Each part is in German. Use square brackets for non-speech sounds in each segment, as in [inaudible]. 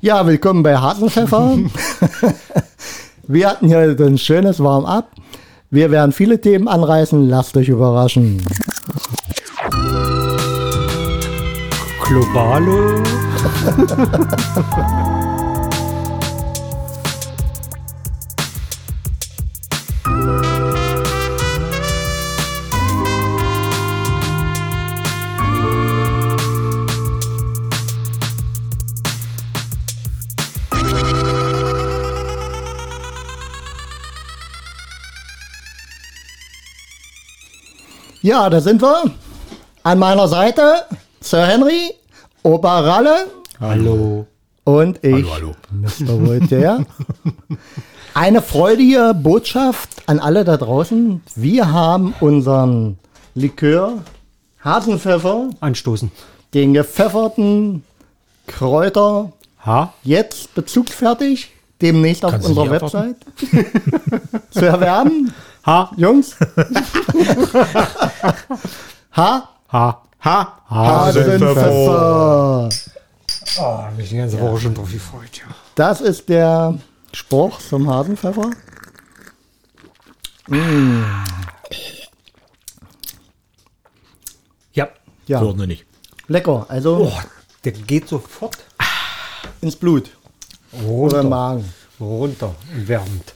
Ja, willkommen bei Hartenpfeffer. [laughs] Wir hatten hier ein schönes Warm-up. Wir werden viele Themen anreißen. Lasst euch überraschen. Globale. [laughs] Ja, da sind wir. An meiner Seite Sir Henry, Opa Ralle Hallo. und ich, Hallo, hallo. Mr. Voltaire. [laughs] Eine freudige Botschaft an alle da draußen. Wir haben unseren Likör Hasenpfeffer, Anstoßen. den gepfefferten Kräuter, Ha? jetzt bezugsfertig, demnächst auf Kannst unserer Website [laughs] zu erwerben. Ha? Jungs. [laughs] ha? Ha? Ha! Hasenpfeffer. Oh, mich die ganze Woche schon drauf gefreut, ja. Das ist der Spruch zum Hasenpfeffer. Ja. Ja, Würde nicht. lecker. Also Oh, der geht sofort ins Blut oder runter. Magen. Runter. Und wärmt.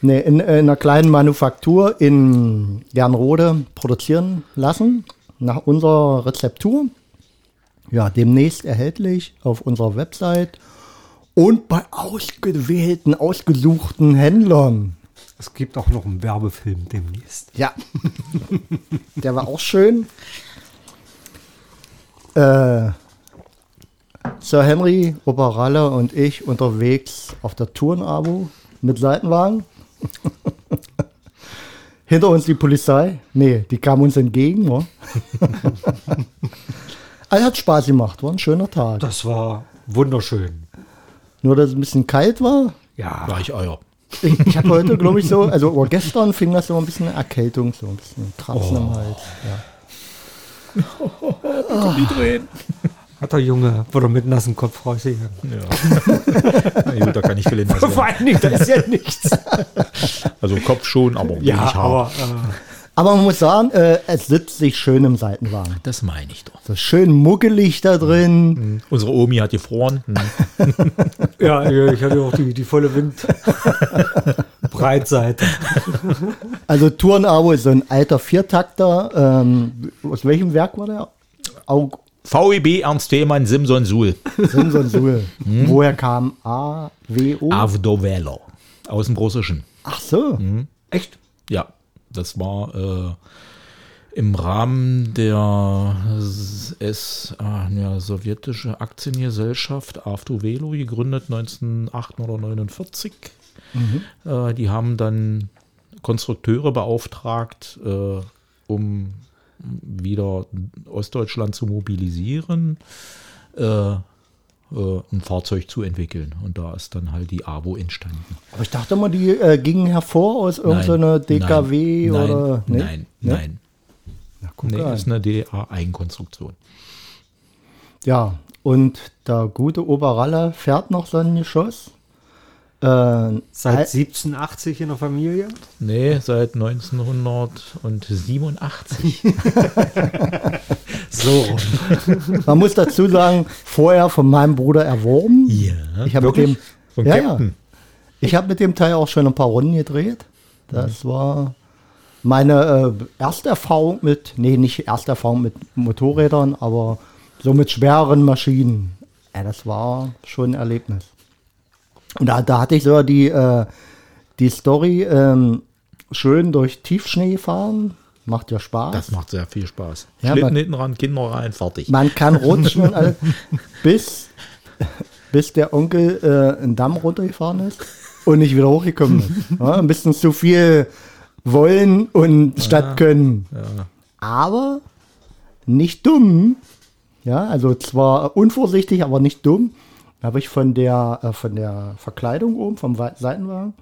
Nee, in, in einer kleinen Manufaktur in Gernrode produzieren lassen, nach unserer Rezeptur. Ja, demnächst erhältlich auf unserer Website und bei ausgewählten, ausgesuchten Händlern. Es gibt auch noch einen Werbefilm demnächst. Ja, [laughs] der war auch schön. Äh, Sir Henry, Operalle und ich unterwegs auf der Tourenabo mit Seitenwagen. [laughs] Hinter uns die Polizei. Nee, die kam uns entgegen. Wa? [laughs] also hat Spaß gemacht, war ein schöner Tag. Das war wunderschön. Nur, dass es ein bisschen kalt war. Ja. War ich euer. Ich, ich hatte heute, glaube ich, so, also oh, gestern fing das so ein bisschen Erkältung, so ein bisschen Kratzen im Hals. Ja. [laughs] Die drehen. Hat der Junge, wurde mit nassem Kopf rausgegangen. Ja. Na gut, da kann ich viel in [laughs] Vor allen Dingen, da ist ja nichts. [laughs] Also Kopf schon, aber wenig ja, Haar. aber äh, Aber man muss sagen, äh, es sitzt sich schön im Seitenwagen. Das meine ich doch. So schön muckelig da drin. Unsere Omi hat gefroren. Hm. [laughs] ja, ich hatte auch die, die volle Windbreitseite. Also Tourenabo ist so ein alter Viertakter. Ähm, aus welchem Werk war der? Aug VEB Ernst Thälmann Simson Suhl. Simson Suhl. Woher kam A, W, O? Avdovelo. Aus dem Russischen. Ach so. Echt? Ja, das war äh, im Rahmen der S, ah, ja, sowjetische Aktiengesellschaft Avdovelo, gegründet 1949. Äh, die haben dann Konstrukteure beauftragt, äh, um wieder Ostdeutschland zu mobilisieren, äh, äh, ein Fahrzeug zu entwickeln. Und da ist dann halt die AWO entstanden. Aber ich dachte mal, die äh, gingen hervor aus irgendeiner DKW nein, oder. Nein, Nee? nein, Nee? nein. Na, guck Nee, an. ist eine DDR-Eigenkonstruktion. Ja, und der gute Oberralle fährt noch so ein Geschoss. Äh, Seit Al- 1780 in der Familie? Nee, seit 1987. [laughs] So. Man muss dazu sagen, vorher von meinem Bruder erworben. Ja, Ich habe mit dem, Von ja, ja. Ich habe mit dem Teil auch schon ein paar Runden gedreht. Das war meine äh, erste Erfahrung mit, nee, nicht erste Erfahrung mit Motorrädern, aber so mit schwereren Maschinen. Ja, das war schon ein Erlebnis. Und da, da hatte ich sogar die, äh, die Story ähm, schön durch Tiefschnee fahren. Macht ja Spaß. Das macht sehr viel Spaß. Ja, Schlitten man- hinten ran, Kinder rein, fertig. Man kann [laughs] rutschen und alles, bis, bis der Onkel äh, einen Damm runtergefahren ist und nicht wieder hochgekommen ist. [laughs] Ja, ein bisschen zu viel wollen und statt können. Aber nicht dumm. Ja, also zwar unvorsichtig, aber nicht dumm. Da habe ich von der, äh, von der Verkleidung oben, vom Seitenwagen,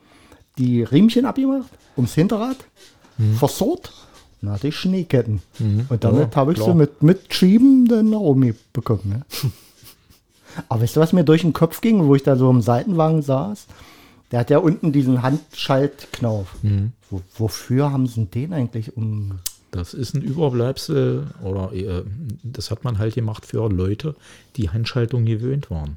die Riemchen abgemacht, ums Hinterrad, versorgt. Dann hatte ich Schneeketten. Und damit Ja, habe ich klar. sie mit, mit Schieben dann nach oben bekommen. Ne? [laughs] Aber weißt du, was mir durch den Kopf ging, wo ich da so im Seitenwagen saß? Der hat ja unten diesen Handschaltknauf. Wo, wofür haben sie den eigentlich um? Das ist ein Überbleibsel oder äh, das hat man halt gemacht für Leute, die Handschaltung gewöhnt waren.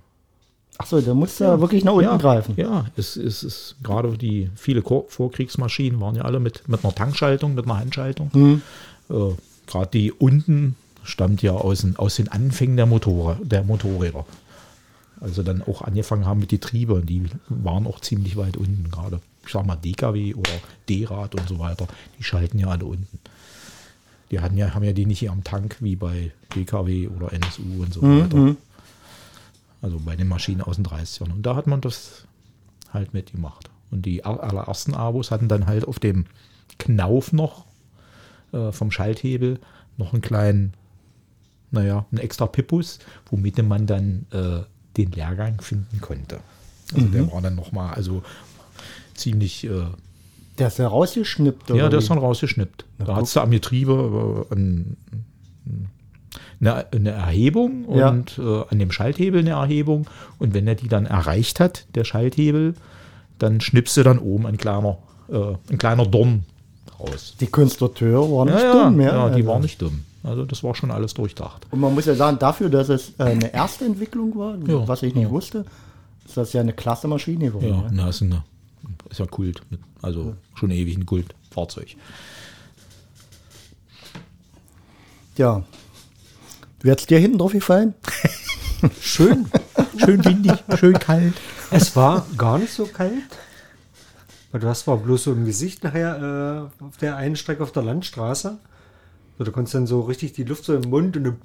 Achso, der muss ja wirklich nach unten ja, greifen. Ja, es ist, ist gerade die viele Vorkriegsmaschinen waren ja alle mit, mit einer Tankschaltung, mit einer Handschaltung. Mhm. Äh, gerade die unten stammt ja aus, den- aus den Anfängen der, Motore, der Motorräder. Also dann auch angefangen haben mit die Triebe, die waren auch ziemlich weit unten gerade. Ich sag mal DKW oder D-Rad und so weiter, die schalten ja alle unten. Die hatten ja, haben ja die nicht hier am Tank wie bei DKW oder NSU und so weiter. Also bei den Maschinen aus den 30ern. Und da hat man das halt mitgemacht. Und die aller- allerersten Abos hatten dann halt auf dem Knauf noch äh, vom Schalthebel noch einen kleinen, naja, einen extra Pippus, womit man dann äh, den Lehrgang finden konnte. Also der war dann nochmal, also ziemlich, äh, Der ist ja rausgeschnippt. ja, oder der ist dann rausgeschnippt. Da hast du am Getriebe äh, ein, eine, eine Erhebung Ja. und äh, an dem Schalthebel eine Erhebung. Und wenn er die dann erreicht hat, der Schalthebel, dann schnippst du dann oben ein kleiner, äh, ein kleiner Dorn raus. Die Konstrukteure waren nicht ja, dumm, ja. ja, die Also. waren nicht dumm. Also das war schon alles durchdacht. Und man muss ja sagen, dafür, dass es äh, eine erste Entwicklung war, Ja, was ich nicht ja. wusste, ist das ja eine klasse Maschine geworden. Ja, Ja. na, ist, eine, ist ja Kult. Also schon ewig ein Kultfahrzeug. ja. Wie hat's dir hinten drauf gefallen? [laughs] Schön. Schön windig, schön kalt. Es war gar nicht so kalt. Weil du hast zwar bloß so im Gesicht nachher äh, auf der einen Strecke auf der Landstraße. So, du konntest dann so richtig die Luft so im Mund und eine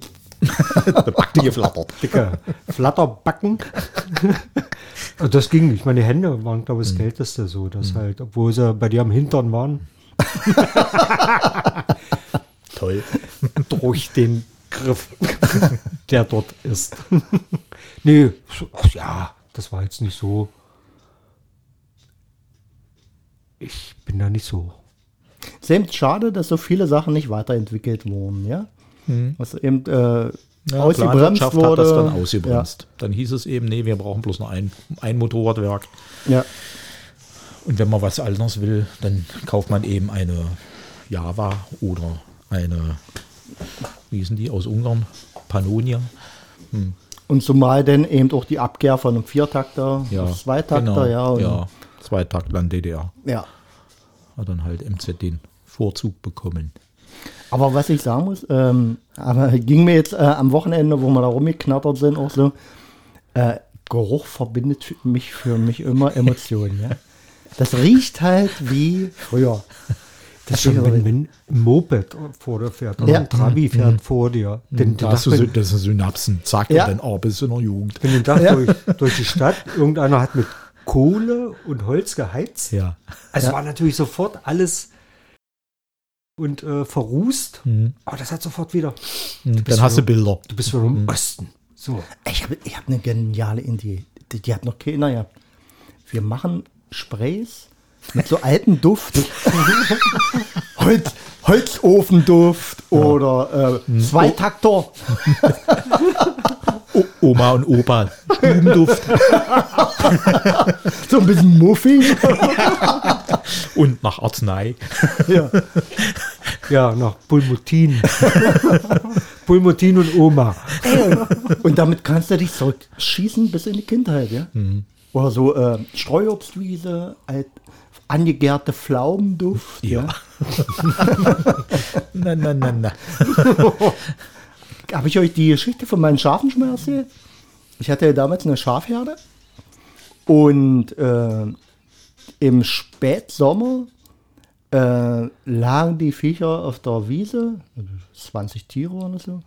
[laughs] Backte geflattert. dicke Flatterbacken. Und das ging nicht. Meine Hände waren, glaube ich, das Kälteste so. Dass halt, obwohl sie bei dir am Hintern waren, [laughs] Toll. durch den Griff, [laughs] der dort ist. [laughs] nee, ach ja, das war jetzt nicht so. Ich bin da nicht so. Es ist eben schade, dass so viele Sachen nicht weiterentwickelt wurden, ja? Was eben äh, Ja, ausgebremst wurde. hat das dann ausgebremst. Dann hieß es eben, nee, wir brauchen bloß noch ein, ein Motorradwerk. Ja. ja. Und wenn man was anderes will, dann kauft man eben eine Java oder eine, wie hießen die, aus Ungarn? Pannonia. Und zumal dann eben auch die Abkehr von einem Viertakter Ja, Zweitakter, genau, ja. Ja, Zweitaktland DDR. ja. Hat dann halt MZ den Vorzug bekommen. Aber was ich sagen muss, ähm, aber ging mir jetzt äh, am Wochenende, wo wir da rumgeknattert sind, auch so, äh, Geruch verbindet mich für mich immer Emotionen, ja. Das riecht halt wie früher. Das ist schon, wenn, wenn ein Moped vor dir fährt oder Ja. ein Trabi fährt vor dir. Den, den Da hast du wenn, das sind Synapsen. Zack, Ja. und dann, oh, bist du noch Jugend. wenn den Tag Ja. durch, durch die Stadt, irgendeiner hat mit Kohle und Holz geheizt. Ja. Also Ja. war natürlich sofort alles und äh, verrußt. Aber das hat sofort wieder. Dann bist hast du Bilder. Du bist wieder im Osten. So. Ich habe ich hab eine geniale Idee. Die, die hat noch keiner gehabt. Wir machen Sprays mit so altem Duft. [laughs] Holz, Holzofenduft oder äh, Zweitakter. O Oma und Opa. Stubenduft. So ein bisschen muffig. und nach Arznei. ja. Ja, nach Pulmutin. Pulmutin und Oma. Und damit kannst du dich zurückschießen bis in die Kindheit, ja? Oder so äh, Streuobstwiese, alt, angegärte Pflaumenduft, ja. [laughs] Na, na, na, na. Habe ich euch die Geschichte von meinen Schafen schon mal erzählt? Ich hatte ja damals eine Schafherde und äh, im Spätsommer äh, lagen die Viecher auf der Wiese, also 20 Tiere oder so,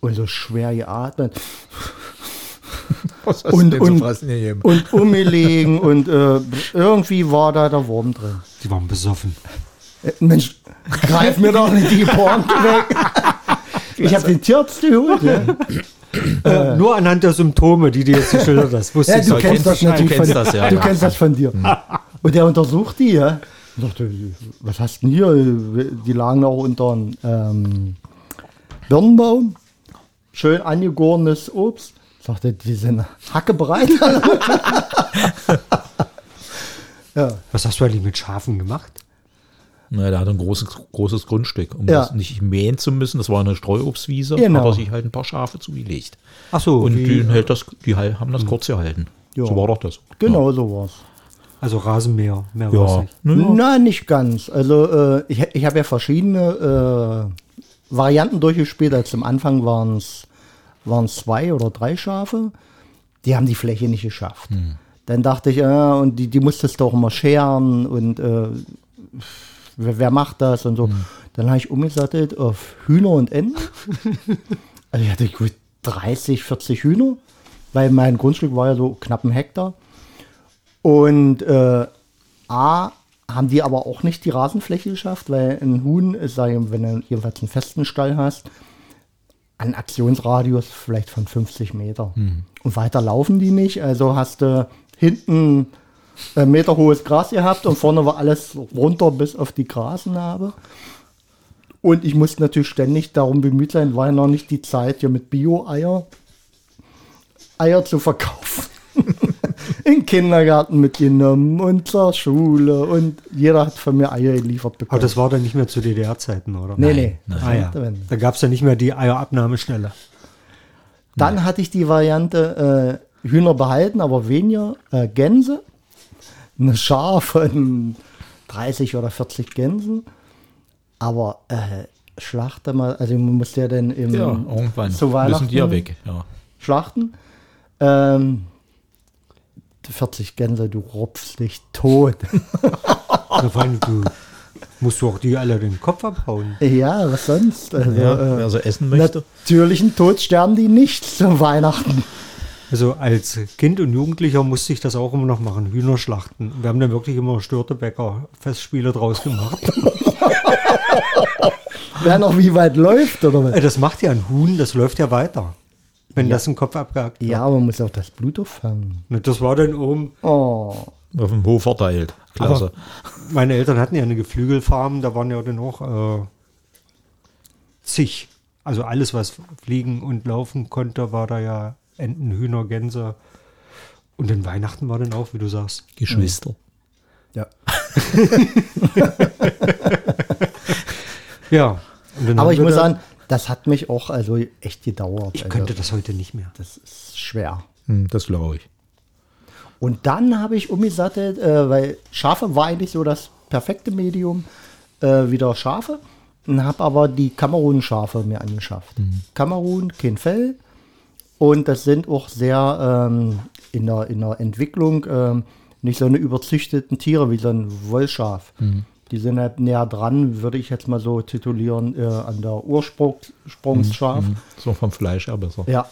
und so schwer geatmet [laughs] Was hast und, du denn und, so gegeben? und umgelegen und äh, irgendwie war da der Wurm drin. Die waren besoffen. Äh, Mensch, greif mir doch nicht die Pointe [laughs] weg. Ich habe den Tierarzt geholt. Ja. Äh, nur anhand der Symptome, die du jetzt geschildert hast, wusste Ja, ich du kennst das du natürlich kennst von das, ja, Du ja. kennst das von dir. Und der untersucht die, ja. Und dachte, was hast du denn hier? Die lagen auch unter einem ähm, Birnenbaum. Schön angegorenes Obst. Sagte, die sind hackebereit. [laughs] ja. Was hast du eigentlich mit Schafen gemacht? Na, der hat ein großes, großes Grundstück, um Ja. das nicht mähen zu müssen. Das war eine Streuobstwiese, Genau. aber sich halt ein paar Schafe zugelegt. Ach so, Und die, hält das, die haben das kurz gehalten. Ja. So war doch das. Genau so war's. also Rasenmäher, mehr Ja. nicht. Naja. Nein, nicht ganz. Also äh, ich, ich habe ja verschiedene äh, Varianten durchgespielt. Also am Anfang waren es zwei oder drei Schafe. Die haben die Fläche nicht geschafft. Dann dachte ich, ja, und die, die musstest du auch immer scheren und äh, wer, wer macht das und so. Dann habe ich umgesattelt auf Hühner und Enten. [laughs] also ich hatte gut 30, 40 Hühner, weil mein Grundstück war ja so knapp ein Hektar. Und äh, A, haben die aber auch nicht die Rasenfläche geschafft, weil ein Huhn, ist, wenn du jedenfalls einen festen Stall hast, einen Aktionsradius vielleicht von 50 Meter. Und weiter laufen die nicht, also hast du hinten ein Meter hohes Gras gehabt und vorne war alles runter bis auf die Grasnarbe. Und ich musste natürlich ständig darum bemüht sein, war ja noch nicht die Zeit, hier mit Bio-Eier Eier zu verkaufen. [laughs] In den Kindergarten mitgenommen und zur Schule und jeder hat von mir Eier geliefert bekommen. Aber das war dann nicht mehr zu DDR-Zeiten, oder? nee, nee. nein. Ah, ja. Da gab es ja nicht mehr die Eierabnahmestelle. Dann hatte ich die Variante äh, Hühner behalten, aber weniger äh, Gänse. Eine Schar von 30 oder 40 Gänsen. Aber äh, Schlachter mal, also man muss ja dann im Ja, irgendwann zu müssen Weihnachten die ja weg. Ja. schlachten. Ähm, 40 Gänse, du rupfst dich tot. [laughs] Da vor allem, du musst du auch die alle den Kopf abhauen. ja, was sonst? Also, Ja, äh, wer so essen möchte. natürlichen Tod sterben die nicht zu Weihnachten. Also als Kind und Jugendlicher musste ich das auch immer noch machen, Hühner schlachten. Wir haben dann wirklich immer Störtebäcker-Festspiele draus gemacht. [laughs] Wer noch wie weit läuft, oder was? Äh, Das macht ja ein Huhn, das läuft ja weiter. Wenn das ein Kopf abgehakt wird. Ja, aber man muss auch das Blut auffangen. Und Das war dann oben. Oh. Auf dem Hof verteilt. Klasse. Aber meine Eltern hatten ja eine Geflügelfarm, da waren ja dann auch äh, zig. Also alles, was fliegen und laufen konnte, war da ja Enten, Hühner, Gänse. Und in Weihnachten war dann auch, wie du sagst. Geschwister. Ja. Ja. [laughs] Und dann Aber ich muss sagen, das hat mich auch also echt gedauert. ich also, könnte das heute nicht mehr. Das ist schwer. Hm, das glaube ich. Und dann habe ich umgesattelt, äh, weil Schafe war eigentlich so das perfekte Medium, äh, wieder Schafe. Und habe aber die Kamerun-Schafe mir angeschafft. Kamerun, kein Fell. Und das sind auch sehr ähm, in, der, in der Entwicklung ähm, nicht so eine überzüchteten Tiere wie so ein Wollschaf. Die sind halt näher dran, würde ich jetzt mal so titulieren, äh, an der Ursprungsschaf. Hm, So vom Fleisch her besser. Ja.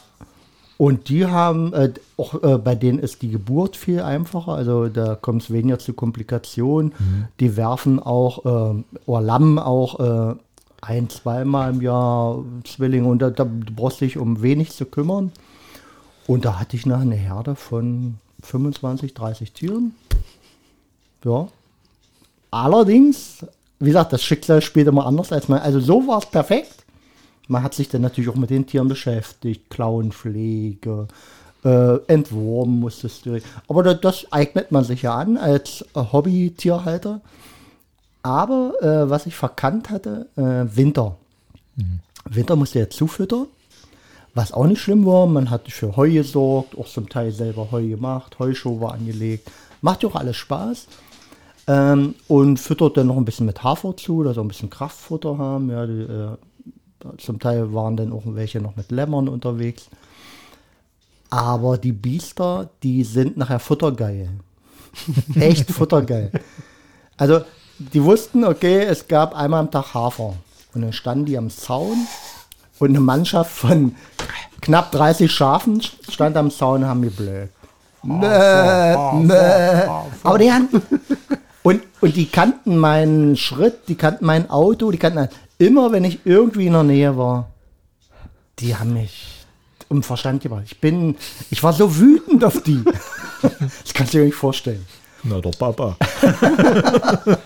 Und die haben, äh, auch äh, bei denen ist die Geburt viel einfacher, also da kommt es weniger zu Komplikationen. Die werfen auch, äh, oder lammen auch äh, ein, zweimal im Jahr Zwillinge und da, da brauchst du dich um wenig zu kümmern. Und da hatte ich nachher eine Herde von 25, 30 Tieren. Ja. Allerdings, wie gesagt, das Schicksal spielt immer anders als man. Also so war es perfekt. Man hat sich dann natürlich auch mit den Tieren beschäftigt, Klauenpflege, äh, entwurmen musstest du. Aber das, das eignet man sich ja an als äh, Hobby-Tierhalter. Aber äh, was ich verkannt hatte, äh, Winter. Winter musste ja zufüttern. Was auch nicht schlimm war, man hat für Heu gesorgt, auch zum Teil selber Heu gemacht, Heuschober angelegt. Macht ja auch alles Spaß. Ähm, und füttert dann noch ein bisschen mit Hafer zu, dass wir ein bisschen Kraftfutter haben. Ja, die, äh, zum Teil waren dann auch welche noch mit Lämmern unterwegs. Aber die Biester, die sind nachher futtergeil. [laughs] Echt futtergeil. Also, die wussten, okay, es gab einmal am Tag Hafer. Und dann standen die am Zaun und eine Mannschaft von knapp 30 Schafen stand am Zaun und haben geblökt. Mö, mö. Aber die haben, und, und die kannten meinen Schritt, die kannten mein Auto, die kannten immer, wenn ich irgendwie in der Nähe war, die haben mich um Verstand gebracht. Ich bin, ich war so wütend auf die. [laughs] Das kannst du dir nicht vorstellen. Na, der Papa. [laughs]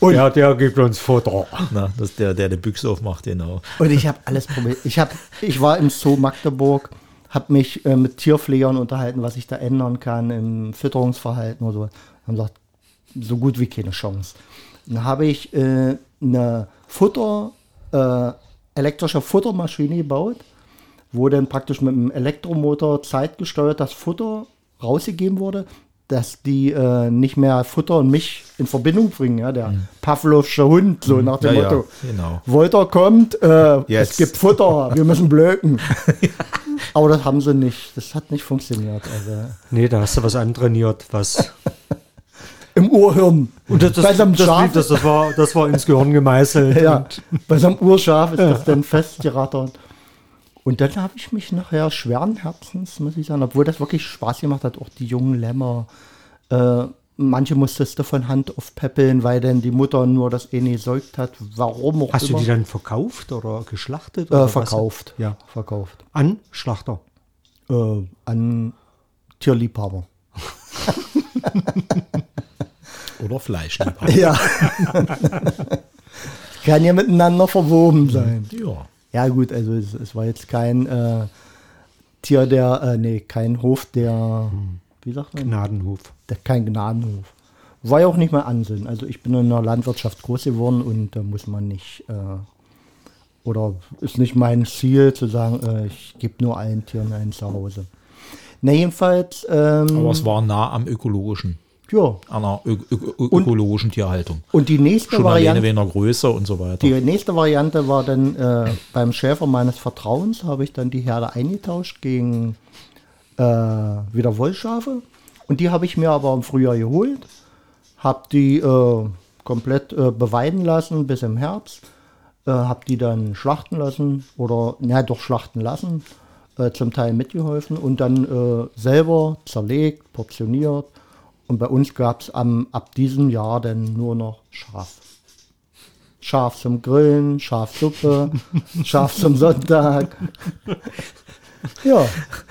Und- ja, der gibt uns Futter. Na, das ist der, der die Büchse aufmacht, genau. Und ich habe alles probiert. Ich, hab, ich war im Zoo Magdeburg, habe mich äh, mit Tierpflegern unterhalten, was ich da ändern kann im Fütterungsverhalten oder so. Haben gesagt, so gut wie keine Chance. Dann habe ich äh, eine Futter, äh, elektrische Futtermaschine gebaut, wo dann praktisch mit einem Elektromotor zeitgesteuert das Futter rausgegeben wurde, dass die äh, nicht mehr Futter und mich in Verbindung bringen. Ja? Der Pavlovsche Hund, so nach dem Mhm. Ja, ja, Motto. genau. Wolter kommt, äh, Jetzt. es gibt Futter, wir müssen blöken. [laughs] Aber das haben sie nicht. Das hat nicht funktioniert. Also Nee, da hast du was antrainiert, was. [laughs] im Urhirn. Und das, das, bei das, Schaf, das, das, war, das war ins Gehirn gemeißelt. ja, bei so einem Urschaf ist das dann festgerattert. Und dann habe ich mich nachher schweren Herzens, muss ich sagen, obwohl das wirklich Spaß gemacht hat, auch die jungen Lämmer. Äh, manche musstest du von Hand aufpäppeln, weil dann die Mutter nur das eh nicht gesäugt hat. Warum auch hast du immer. die dann verkauft oder geschlachtet? äh, Oder was? verkauft. Ja. Verkauft. An Schlachter. Äh, an Tierliebhaber. [laughs] Oder Fleischliebhaber. [laughs] Ja. Kann ja miteinander verwoben sein. ja. Ja, gut, also es, es war jetzt kein äh, Tier, der, äh, nee, kein Hof, der, wie sagt man? Gnadenhof. Der, kein Gnadenhof. War ja auch nicht mein Ansinn. Also ich bin in der Landwirtschaft groß geworden und da muss man nicht, äh, oder ist nicht mein Ziel zu sagen, äh, ich gebe nur allen Tieren ein Zuhause. Na, jedenfalls, ähm, Aber es war nah am ökologischen, ja. einer ö ö ö ökologischen Tierhaltung. Und die nächste Schon alleine Variante. wegen der Größe und so weiter. Die nächste Variante war dann äh, beim Schäfer meines Vertrauens, habe ich dann die Herde eingetauscht gegen äh, wieder Wollschafe. Und die habe ich mir aber im Frühjahr geholt, habe die äh, komplett äh, beweiden lassen bis im Herbst, äh, habe die dann schlachten lassen oder, na doch schlachten lassen, äh, zum Teil mitgeholfen und dann selber zerlegt, portioniert. Und bei uns gab es ab diesem Jahr dann nur noch Schaf. Schaf zum Grillen, Schafsuppe, [laughs] Schaf zum Sonntag. Ja,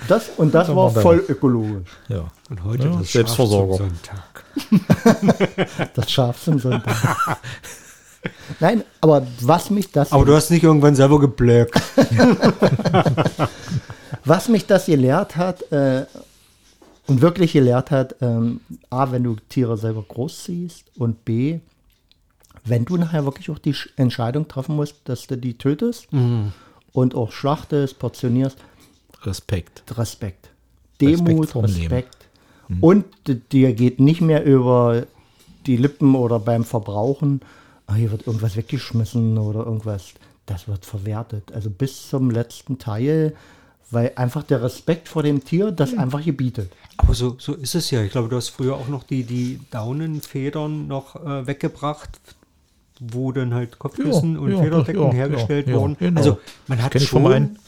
das und das war voll ökologisch. ja. Und heute Ja, das Selbstversorger. Schaf zum Sonntag. [laughs] Das Schaf zum Sonntag. [laughs] Nein, aber was mich das, Aber du hast nicht irgendwann selber geblöckt. was mich das gelehrt hat äh, und wirklich gelehrt hat, ähm, a, wenn du Tiere selber großziehst und b, wenn du nachher wirklich auch die Sch- Entscheidung treffen musst, dass du die tötest und auch schlachtest, portionierst, Respekt. Respekt. Respekt Demut, Leben. Respekt. Und d- dir geht nicht mehr über die Lippen oder beim Verbrauchen, ah, hier wird irgendwas weggeschmissen oder irgendwas. Das wird verwertet. Also bis zum letzten Teil, weil einfach der Respekt vor dem Tier das einfach gebietet. Aber so, so ist es ja. Ich glaube, du hast früher auch noch die, die Daunenfedern noch äh, weggebracht, wo dann halt Kopfkissen Ja, und ja, Federdecken ja, hergestellt ja, ja, wurden. genau. Also man hat schon meinen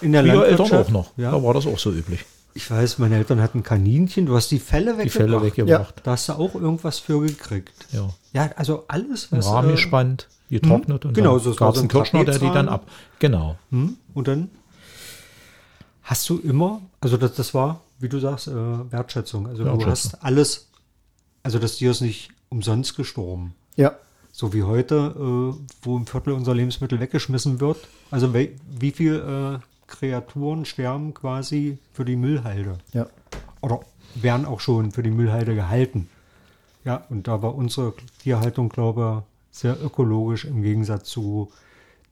in der Landwirtschaft auch noch. Ja, Da war das auch so üblich. ich weiß, meine Eltern hatten Kaninchen. Du hast die Felle weggebracht. Die Fälle weggebracht. Da hast du auch irgendwas für gekriegt. Ja. Ja, also alles, was... Rahmen äh, gespannt, getrocknet und Genau, dann so- gab es einen ein Kirschner, der die dann ab. Genau. Hm? Und dann hast du immer, also das, das war, wie du sagst, äh, Wertschätzung. Also du Wertschätzung. hast alles, also das Tier ist nicht umsonst gestorben. Ja. So wie heute, äh, wo ein Viertel unserer Lebensmittel weggeschmissen wird. Also we- wie viel äh, Kreaturen sterben quasi für die Müllhalde? Ja. Oder werden auch schon für die Müllhalde gehalten. Ja, und da war unsere Tierhaltung, glaube ich, sehr ökologisch im Gegensatz zu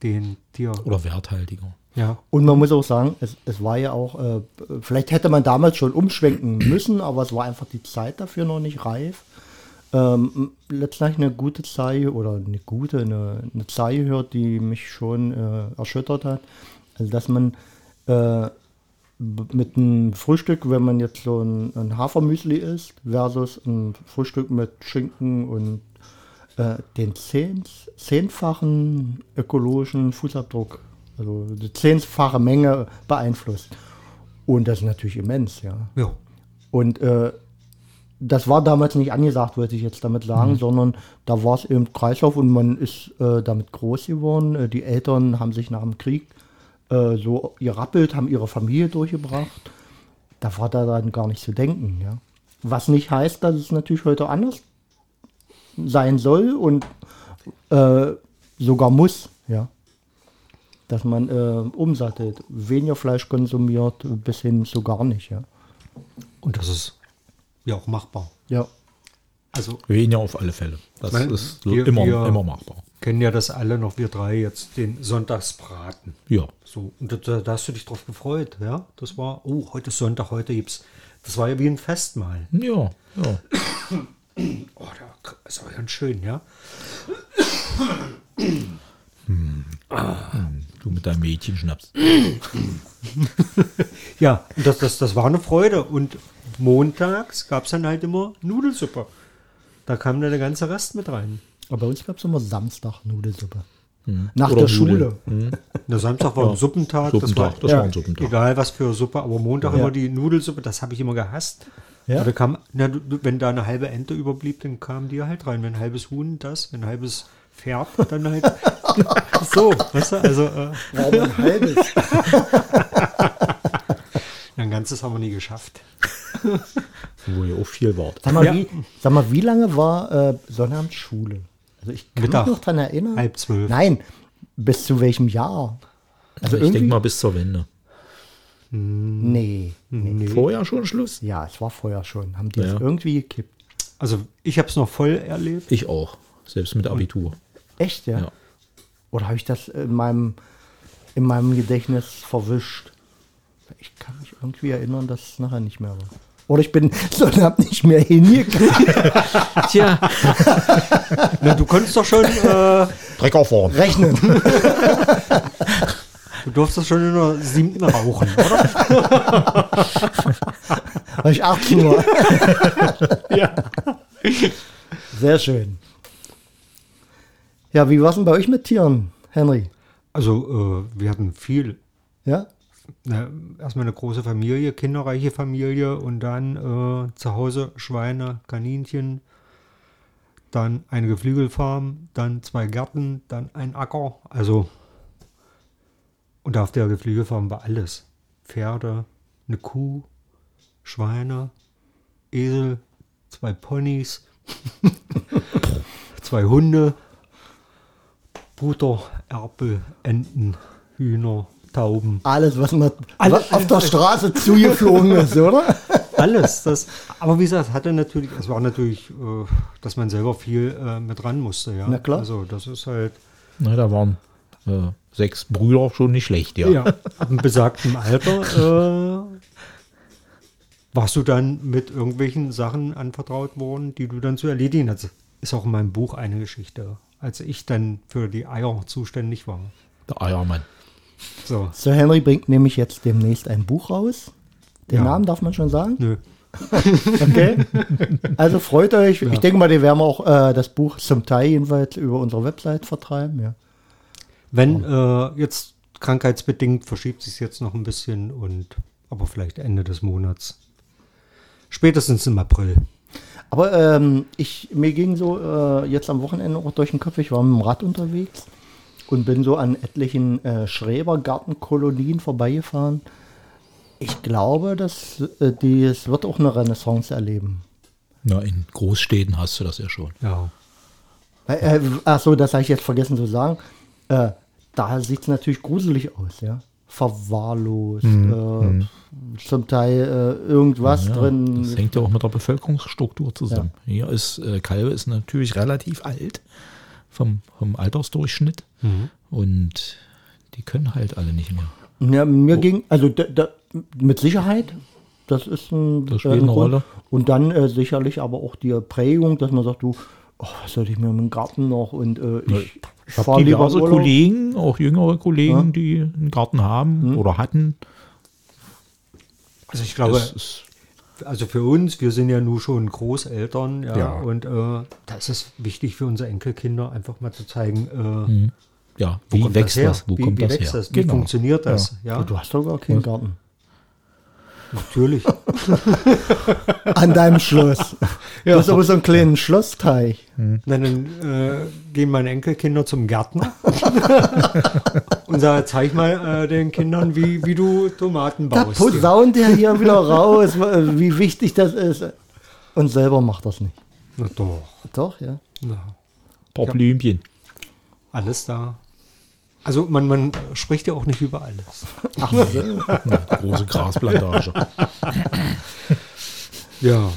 den Tier... Oder werthaltiger. Ja, Und man muss auch sagen, es, es war ja auch, äh, vielleicht hätte man damals schon umschwenken [clears throat] müssen, aber es war einfach die Zeit dafür noch nicht reif. Ähm, letztlich eine gute Zeile oder eine gute, eine, eine Zeile gehört, die mich schon äh, erschüttert hat. Also, dass man äh, mit einem Frühstück, wenn man jetzt so ein, ein Hafermüsli isst, versus ein Frühstück mit Schinken und äh, den zehn, zehnfachen ökologischen Fußabdruck, also die zehnfache Menge beeinflusst. Und das ist natürlich immens, ja. ja. Und äh, das war damals nicht angesagt, wollte ich jetzt damit sagen, sondern da war es eben Kreislauf und man ist äh, damit groß geworden. Äh, die Eltern haben sich nach dem Krieg äh, so gerappelt, haben ihre Familie durchgebracht. Da war da dann gar nicht zu denken, ja. Was nicht heißt, dass es natürlich heute anders sein soll und äh, sogar muss, ja. Dass man äh, umsattelt, weniger Fleisch konsumiert, bis hin zu gar nicht. Ja, Und das ist ja auch machbar. ja. Also Weniger auf alle Fälle. Das Weil ist so wir- immer, wir- immer machbar. kennen ja das alle noch, wir drei jetzt, den Sonntagsbraten. Ja. So, und da, da hast du dich drauf gefreut, ja? Das war, oh, heute ist Sonntag, heute gibt's. Das war ja wie ein Festmahl. Ja, ja. [coughs] Oh, da ist aber ganz schön, ja? Du mit deinem Mädchenschnaps. [laughs] Ja, und das, das, das war eine Freude. Und montags gab es dann halt immer Nudelsuppe. Da kam dann der ganze Rest mit rein. Aber bei uns gab es immer Samstag Nudelsuppe. Nach Oder der Schule. Nudeln. Der Samstag war ein Suppentag. Suppentag, das ja, war ein Suppentag. Egal was für Suppe, aber Montag Ja. immer die Nudelsuppe, das habe ich immer gehasst. Ja. Ja. Da kam, na, wenn da eine halbe Ente überblieb, dann kam die halt rein. Wenn ein halbes Huhn das, wenn ein halbes Pferd, dann halt [laughs] so, weißt du, also äh, Ja, aber ein halbes. ein ganzes haben wir nie geschafft. Wo ihr auch viel wart. Sag mal, Ja. wie, sag mal, wie lange war äh, Sonnabend Schule? Also ich kann Mittag. mich noch daran erinnern. Halb zwölf. Nein, bis zu welchem Jahr? Also ich irgendwie. denke mal bis zur Wende. nee, nee. Vorher schon Schluss? Ja, es war vorher schon. Haben die Ja. das irgendwie gekippt? Also ich habe es noch voll erlebt. Ich auch. Selbst mit Abitur. Echt, ja? Ja. Oder habe ich das in meinem, in meinem Gedächtnis verwischt? Ich kann mich irgendwie erinnern, dass es nachher nicht mehr war. Oder ich bin [laughs] Sonnabend nicht mehr hingekriegt. [laughs] Tja. Na, du konntest doch schon, äh, Dreck auffahren. Rechnen. [laughs] du durftest schon in der siebten rauchen, oder? War ich 18 Uhr. ja. Sehr schön. Ja, wie war es denn bei euch mit Tieren, Henry? Also äh, wir hatten viel. Ja? Na, erstmal eine große Familie, kinderreiche Familie und dann äh, zu Hause Schweine, Kaninchen, dann eine Geflügelfarm, dann zwei Gärten, dann ein Acker. Also und auf der Geflügelfarm war alles. Pferde, eine Kuh, Schweine, Esel, zwei Ponys, [laughs] zwei Hunde, Butter, Erpel, Enten, Hühner, Tauben. Alles, was man Alle- was auf der Straße zugeflogen ist, [laughs] oder? Alles. Das, aber wie gesagt, hatte natürlich, es war natürlich, äh, dass man selber viel äh, mit ran musste, ja. Na klar. Also das ist halt, Na, da waren äh, sechs Brüder schon nicht schlecht, ja. ja, ab einem besagten Alter äh, warst du dann mit irgendwelchen Sachen anvertraut worden, die du dann zu erledigen hast. Ist auch in meinem Buch eine Geschichte, als ich dann für die Eier zuständig war. Der Eiermann. So, Sir Henry bringt nämlich jetzt demnächst ein Buch raus. Den Ja. Namen darf man schon sagen. nö. [laughs] Okay. Also freut euch. Ich denke mal, die werden wir auch äh, das Buch zum Teil jedenfalls über unsere Website vertreiben. Ja. Wenn äh, jetzt krankheitsbedingt verschiebt sich jetzt noch ein bisschen und aber vielleicht Ende des Monats. Spätestens im April. Aber ähm, ich, mir ging so äh, jetzt am Wochenende auch durch den Kopf, ich war mit dem Rad unterwegs und bin so an etlichen äh, Schrebergartenkolonien vorbeigefahren. Ich glaube, dass äh, die, es wird auch eine Renaissance erleben. Na, in Großstädten hast du das ja schon. Ja. Äh, ach so, das habe ich jetzt vergessen zu sagen. Äh, da sieht es natürlich gruselig aus, ja. Verwahrlost, äh, zum Teil äh, irgendwas Ja, drin. Das hängt ja auch mit der Bevölkerungsstruktur zusammen. Hier ist, äh, Kalbe ist natürlich relativ alt vom, vom Altersdurchschnitt und die können halt alle nicht mehr. Ja, mir ging, also da, da, mit Sicherheit, das ist ein, Das spielt ein eine Grund. Rolle. Und dann äh, sicherlich aber auch die Prägung, dass man sagt, du, oh, was soll ich mir im Garten noch und äh, ich, Ich habe fahr lieber diverse Urlaub. Kollegen, auch jüngere Kollegen, die einen Garten haben oder hatten. Also ich glaube, Das ist, also für uns, wir sind ja nun schon Großeltern, ja, Ja. und äh, da ist es wichtig für unsere Enkelkinder einfach mal zu zeigen, äh, ja, wo wie kommt wächst das her? das? Wo wie, kommt wie das wächst her? das? Wie Genau. funktioniert das? Ja, Du hast doch gar keinen Garten. Natürlich. [laughs] An deinem Schloss. Du hast aber so einen kleinen Schlossteich. Na, dann äh, gehen meine Enkelkinder zum Gärtner [laughs] und sagen, zeig mal äh, den Kindern, wie, wie du Tomaten Da baust. posaunt der hier wieder raus, wie wichtig das ist. Und selber macht das nicht. Na doch. Doch, ja. Na, Ein paar Blümchen. alles da. Also man, man spricht ja auch nicht über alles. Ach, so. Große Grasplantage. Ja.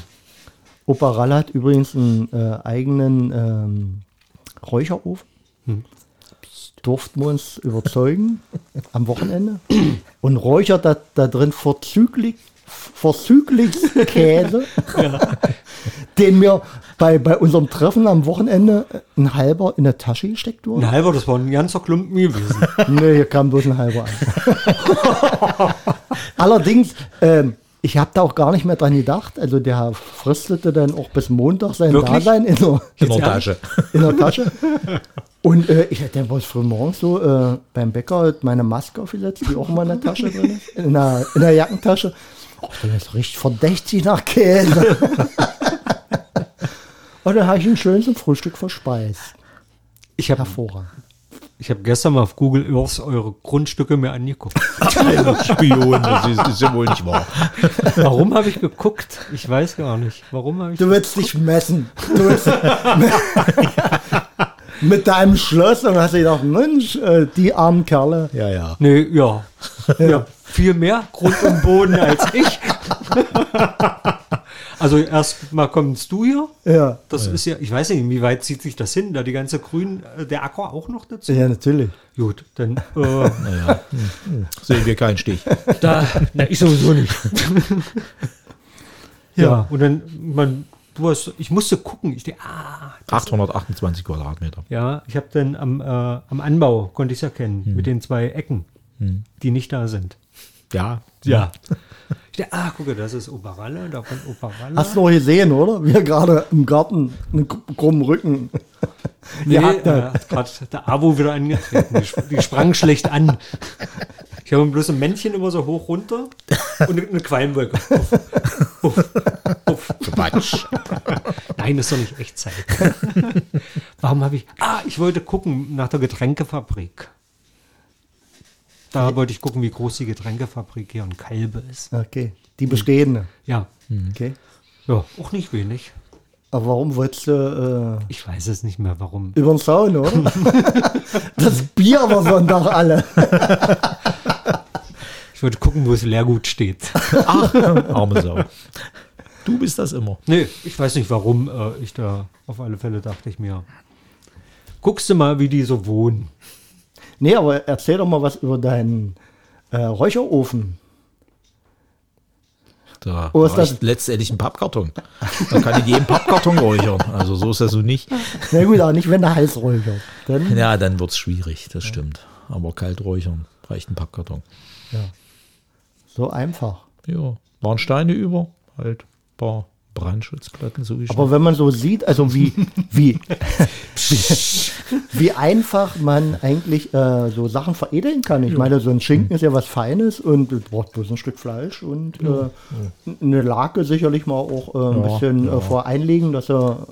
Opa Ralle hat übrigens einen äh, eigenen ähm, Räucherofen. Durften wir uns überzeugen am Wochenende. Und räuchert da, da drin vorzüglich, vorzüglich Käse, [laughs] den mir bei, bei unserem Treffen am Wochenende ein halber in der Tasche gesteckt wurde. Ein halber, das war ein ganzer Klumpen gewesen. [laughs] Nee, hier kam bloß ein halber an. [laughs] Allerdings, ähm, ich habe da auch gar nicht mehr dran gedacht. Also der fristete dann auch bis Montag sein Wirklich? Dasein in der, In der Tasche. in der Tasche. Und äh, ich hatte was früh morgens so äh, beim Bäcker meine Maske aufgesetzt, die auch immer in der Tasche drin ist, in der, in der Jackentasche. Oh, das riecht verdächtig nach Käse. [laughs] Und dann habe ich ihn schön zum Frühstück verspeist. Ich habe Hervorragend. ich hab gestern mal auf Google Earth eure Grundstücke mir angeguckt. [laughs] Spion, das ist, ist ja wohl nicht wahr. Warum habe ich geguckt? Ich weiß gar nicht. Warum habe ich Du willst dich messen. Du willst [laughs] mit deinem Schloss und hast dir gedacht, Mensch, äh, die armen Kerle. Ja, ja. Nee, ja. [laughs] ja. Viel mehr Grund und Boden als ich. [laughs] also erstmal kommst du hier. Ja, Das ist ja, ich weiß nicht, wie weit zieht sich das hin? Da die ganze Grün, äh, der Acker auch noch dazu? ja natürlich. Gut, dann äh, [laughs] Naja, sehen wir keinen Stich. da, na, ich sowieso nicht. ja. und dann, man, du hast, ich musste gucken. Ich dachte, ah, 828 Quadratmeter. ja, ich habe dann am, äh, am Anbau, konnte ich es erkennen, Hm. mit den zwei Ecken, die nicht da sind. Ja, Ja. [laughs] Ich dachte, ah, gucke, das ist Operalle, da kommt Operalle. Hast du noch gesehen, oder? Wir gerade im Garten einen kr- krummen Rücken. [laughs] Nee, äh, gerade der Abo wieder angetreten. Die, sp- die sprang schlecht an. Ich habe bloß ein Männchen immer so hoch runter und eine- eine Qualmwolke. Uff, uff, uff. Quatsch. Nein, das ist doch nicht Echtzeit. Warum habe ich. Ah, ich wollte gucken nach der Getränkefabrik. Da wollte ich gucken, wie groß die Getränkefabrik hier in Kalbe ist. Okay, die bestehende. Ja, Okay. ja auch nicht wenig. Aber warum wolltest du Ich weiß es nicht mehr, warum. äh, über den Zaun, oder? [laughs] das Bier war Sonntag alle. [laughs] Ich wollte gucken, wo das Leergut steht. [laughs] Ach, arme Sau. Du bist das immer. Nee, ich weiß nicht, warum äh, ich da auf alle Fälle dachte ich mir. Guckst du mal, wie die so wohnen. Nee, aber erzähl doch mal was über deinen äh, Räucherofen. Da Oh, das- letztendlich ein Pappkarton. Da kann ich jeden Pappkarton räuchern. Also so ist das so nicht. Na gut, aber nicht, wenn der heiß räuchert. Dann, Ja, dann wird es schwierig, das stimmt. Aber kalt räuchern reicht ein Pappkarton. so einfach. Ja, waren Steine über, halt ein paar Brandschutzplatten so Aber wenn man so sieht, also wie, wie, wie, wie einfach man eigentlich äh, so Sachen veredeln kann. Ich meine, so ein Schinken ist ja was Feines und du brauchst bloß ein Stück Fleisch und äh, eine Lake sicherlich mal auch äh, ein Ja, bisschen ja. Äh, voreinlegen, dass er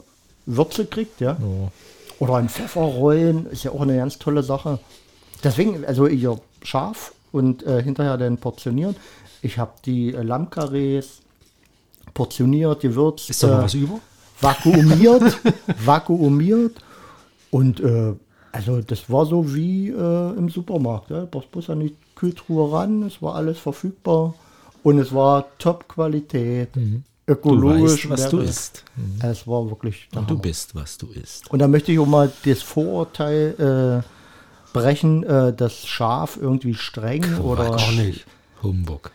Würze kriegt, ja. Ja. Oder ein Pfefferrollen ist ja auch eine ganz tolle Sache. Deswegen, also ihr scharf und äh, hinterher dann portionieren. Ich habe die äh, Lammkarrees portioniert, gewürzt, Ist da noch was über? vakuumiert, [laughs] vakuumiert und äh, also das war so wie äh, im Supermarkt. Ja. Du brauchst bloß an die Kühltruhe ran, es war alles verfügbar und es war Top-Qualität, Du ökologisch. weißt, was du isst. Es war wirklich Und du bist, was du isst. Und da möchte ich auch mal das Vorurteil äh, brechen, äh, dass Schaf irgendwie streng oder Gar nicht. Humbug.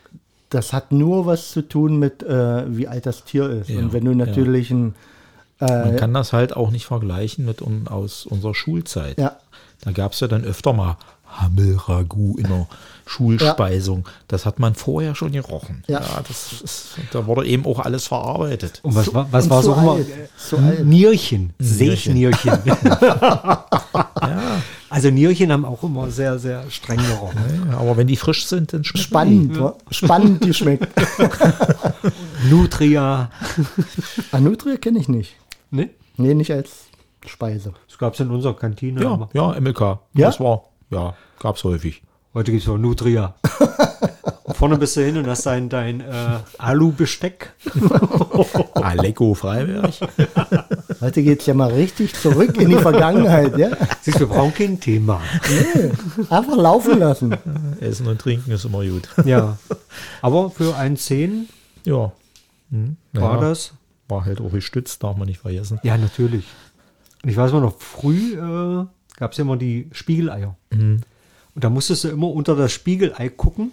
Das hat nur was zu tun mit, äh, wie alt das Tier ist. Ja, Und wenn du natürlich ein Man äh, kann das halt auch nicht vergleichen mit un, aus unserer Schulzeit. ja, Da gab es ja dann öfter mal Hammelragout in der Schulspeisung. Das hat man vorher schon gerochen. Ja. das ist, da wurde eben auch alles verarbeitet. Und was, war- was und war so immer? alt, zu alt. Nierchen. Seechnierchen. [laughs] Also Nierchen haben auch immer sehr, sehr streng gerochen. ja, aber wenn die frisch sind, dann schmeckt spannend, wa? spannend geschmeckt. [laughs] Nutria. Anutria kenne ich nicht. Ne? Nee, nicht als Speise. Das gab es in unserer Kantine. Ja, aber- ja, MLK. Ja? Das war, ja, gab es häufig. Heute gibt es auch Nutria. und [laughs] vorne bist du hin und hast dein, dein äh, Alu-Besteck. [laughs] Aleko Freiberg. Heute geht es ja mal richtig zurück in die Vergangenheit. Ja? Siehst du, wir brauchen kein Thema. Einfach laufen lassen. [laughs] Essen und trinken ist immer gut. Ja. Aber für 1,10 Ja. Hm, war ja, das. War halt auch gestützt, darf man nicht vergessen. Ja, natürlich. Und ich weiß mal noch, früh äh, gab es ja immer die Spiegeleier. Und da musstest du immer unter das Spiegelei gucken.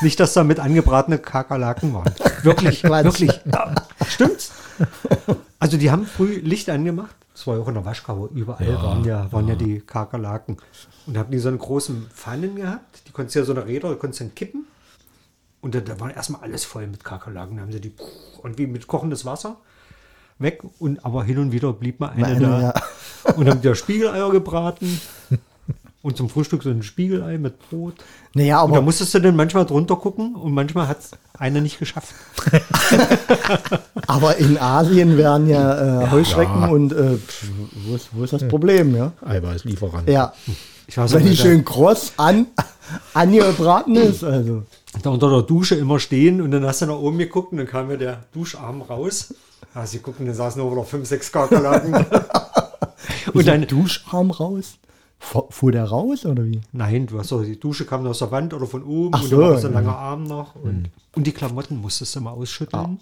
Nicht, dass da mit angebratene Kakerlaken waren. Wirklich, [laughs] wirklich. Ja, stimmt's? Also die haben früh Licht angemacht. Das war ja auch in der Waschkammer. Überall Ja, waren, ja, waren ja. die Kakerlaken. Und da haben die so einen großen Pfannen gehabt. Die konntest du ja so eine Räder, die konntest du dann kippen. Und da, da war erstmal alles voll mit Kakerlaken. Da haben sie die und wie mit kochendes Wasser weg. Und aber hin und wieder blieb mal eine Mal eine, da. ja. Und haben wieder Spiegeleier gebraten. Und zum Frühstück so ein Spiegelei mit Brot. Naja, Und da aber musstest du dann manchmal drunter gucken und manchmal hat es einer nicht geschafft. [laughs] Aber in Asien werden ja, äh, Heuschrecken Ja. und äh, wo, ist, wo ist das Problem, ja? Eiweißlieferant. Ja, Ich weiß wenn die schön kross an, [laughs] angebraten ist, also. da unter der Dusche immer stehen und dann hast du nach oben geguckt und dann kam mir der Duscharm raus. Ja, sie gucken, dann saßen nur wieder fünf, sechs Kakerlaken. [laughs] und dann, Duscharm raus? Fu- Fuhr der raus oder wie? nein, du hast doch, die Dusche kam aus der Wand oder von oben Ach und so, da war so ein ja. langer Arm noch. Und, und die Klamotten musstest du mal ausschütteln,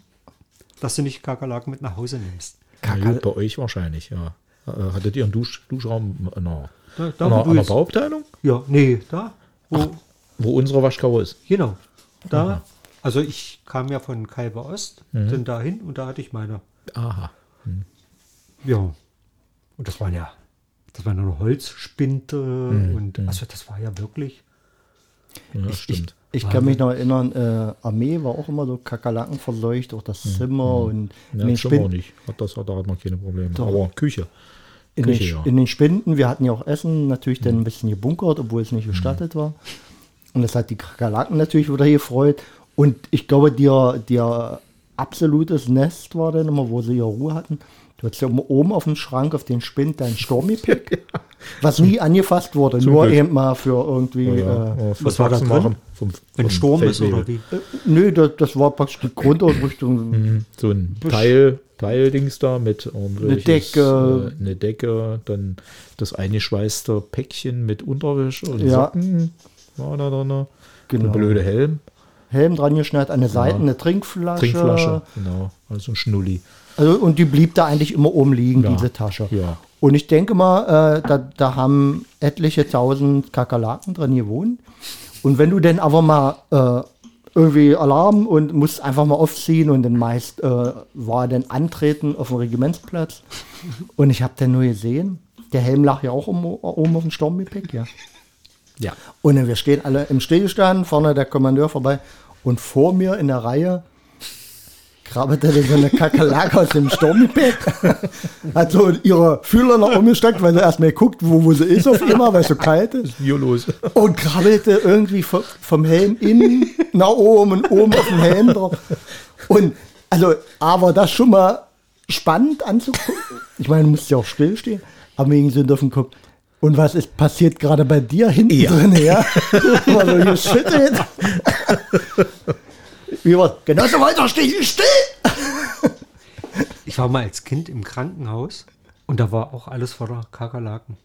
dass du nicht Kakerlaken mit nach Hause nimmst. Na gut, bei euch wahrscheinlich, ja. Äh, Hattet ihr einen Dusch, Duschraum in einer, Da, da du einer jetzt, Bauabteilung? ja, nee, da, wo, Wo unsere Waschkauer ist? Genau. Da, also ich kam ja von Kalber Ost, dann dahin und da hatte ich meine. Aha. Ja. Und das waren ja, das waren nur Holzspinte und also das war ja wirklich. Ja, das stimmt. Ich kann mich noch erinnern, äh, Armee war auch immer so Kakerlaken verseucht, auch das Zimmer und in Ja, den, Zimmer nicht. Hat das, da hat man keine Probleme. Aber Küche. in, den, Küche, ja. in den Spinden, wir hatten ja auch Essen natürlich dann ein bisschen gebunkert, obwohl es nicht gestattet war. Und das hat die Kakerlaken natürlich wieder gefreut. Und ich glaube, dir, dir absolutes Nest war dann immer, wo sie ihre Ruhe hatten. Du hattest ja oben auf dem Schrank, auf den Spind, dein Stormy-Pick, [laughs] was nie angefasst wurde, nur Glück. eben mal für irgendwie. Ja, Äh, ja, was war da Faxen drin? machen Vom, Wenn vom Sturm ist Feldwebel. oder wie? nö, das, das war praktisch die Grundausrüstung. Mhm. So ein Teil, Teildings da mit irgendwelches, Decke. Äh, eine Decke, dann das eingeschweißte Päckchen mit Unterwäsche und Ja. Socken war da drin. Genau. Ein blöde Helm, Helm dran geschnallt, an der Seite eine Trinkflasche. Trinkflasche, genau. Also ein Schnulli. Also, und die blieb da eigentlich immer oben liegen, Ja. diese Tasche. Ja. Und ich denke mal, äh, da, da haben etliche tausend Kakerlaken drin gewohnt. Und wenn du dann aber mal äh, irgendwie Alarm und musst einfach mal aufziehen und dann meist äh, war dann Antreten auf dem Regimentsplatz. Und ich habe dann nur gesehen, der Helm lag ja auch um, oben auf dem Sturmgepäck, ja. Ja. Und dann wir stehen alle im Stillstand, vorne der Kommandeur vorbei und vor mir in der Reihe krabbelte dann so eine Kakerlake aus dem Sturmgepäck. [laughs] Hat so ihre Fühler nach oben gesteckt, weil sie erstmal guckt, wo, wo sie ist auf immer, weil es so kalt ist. Hier los. Und krabbelte irgendwie vom, vom Helm innen nach oben und oben auf den Helm drauf. Und also, aber das schon mal spannend anzugucken. Ich meine, du musst ja auch stillstehen, aber wegen sind auf dem Kopf. Und was ist passiert gerade bei dir hinten Ja. drin, ja? [laughs] Mal so geschüttelt. Wie war Genosse weiter stehen, still! [laughs] Ich war mal als Kind im Krankenhaus und da war auch alles voller Kakerlaken.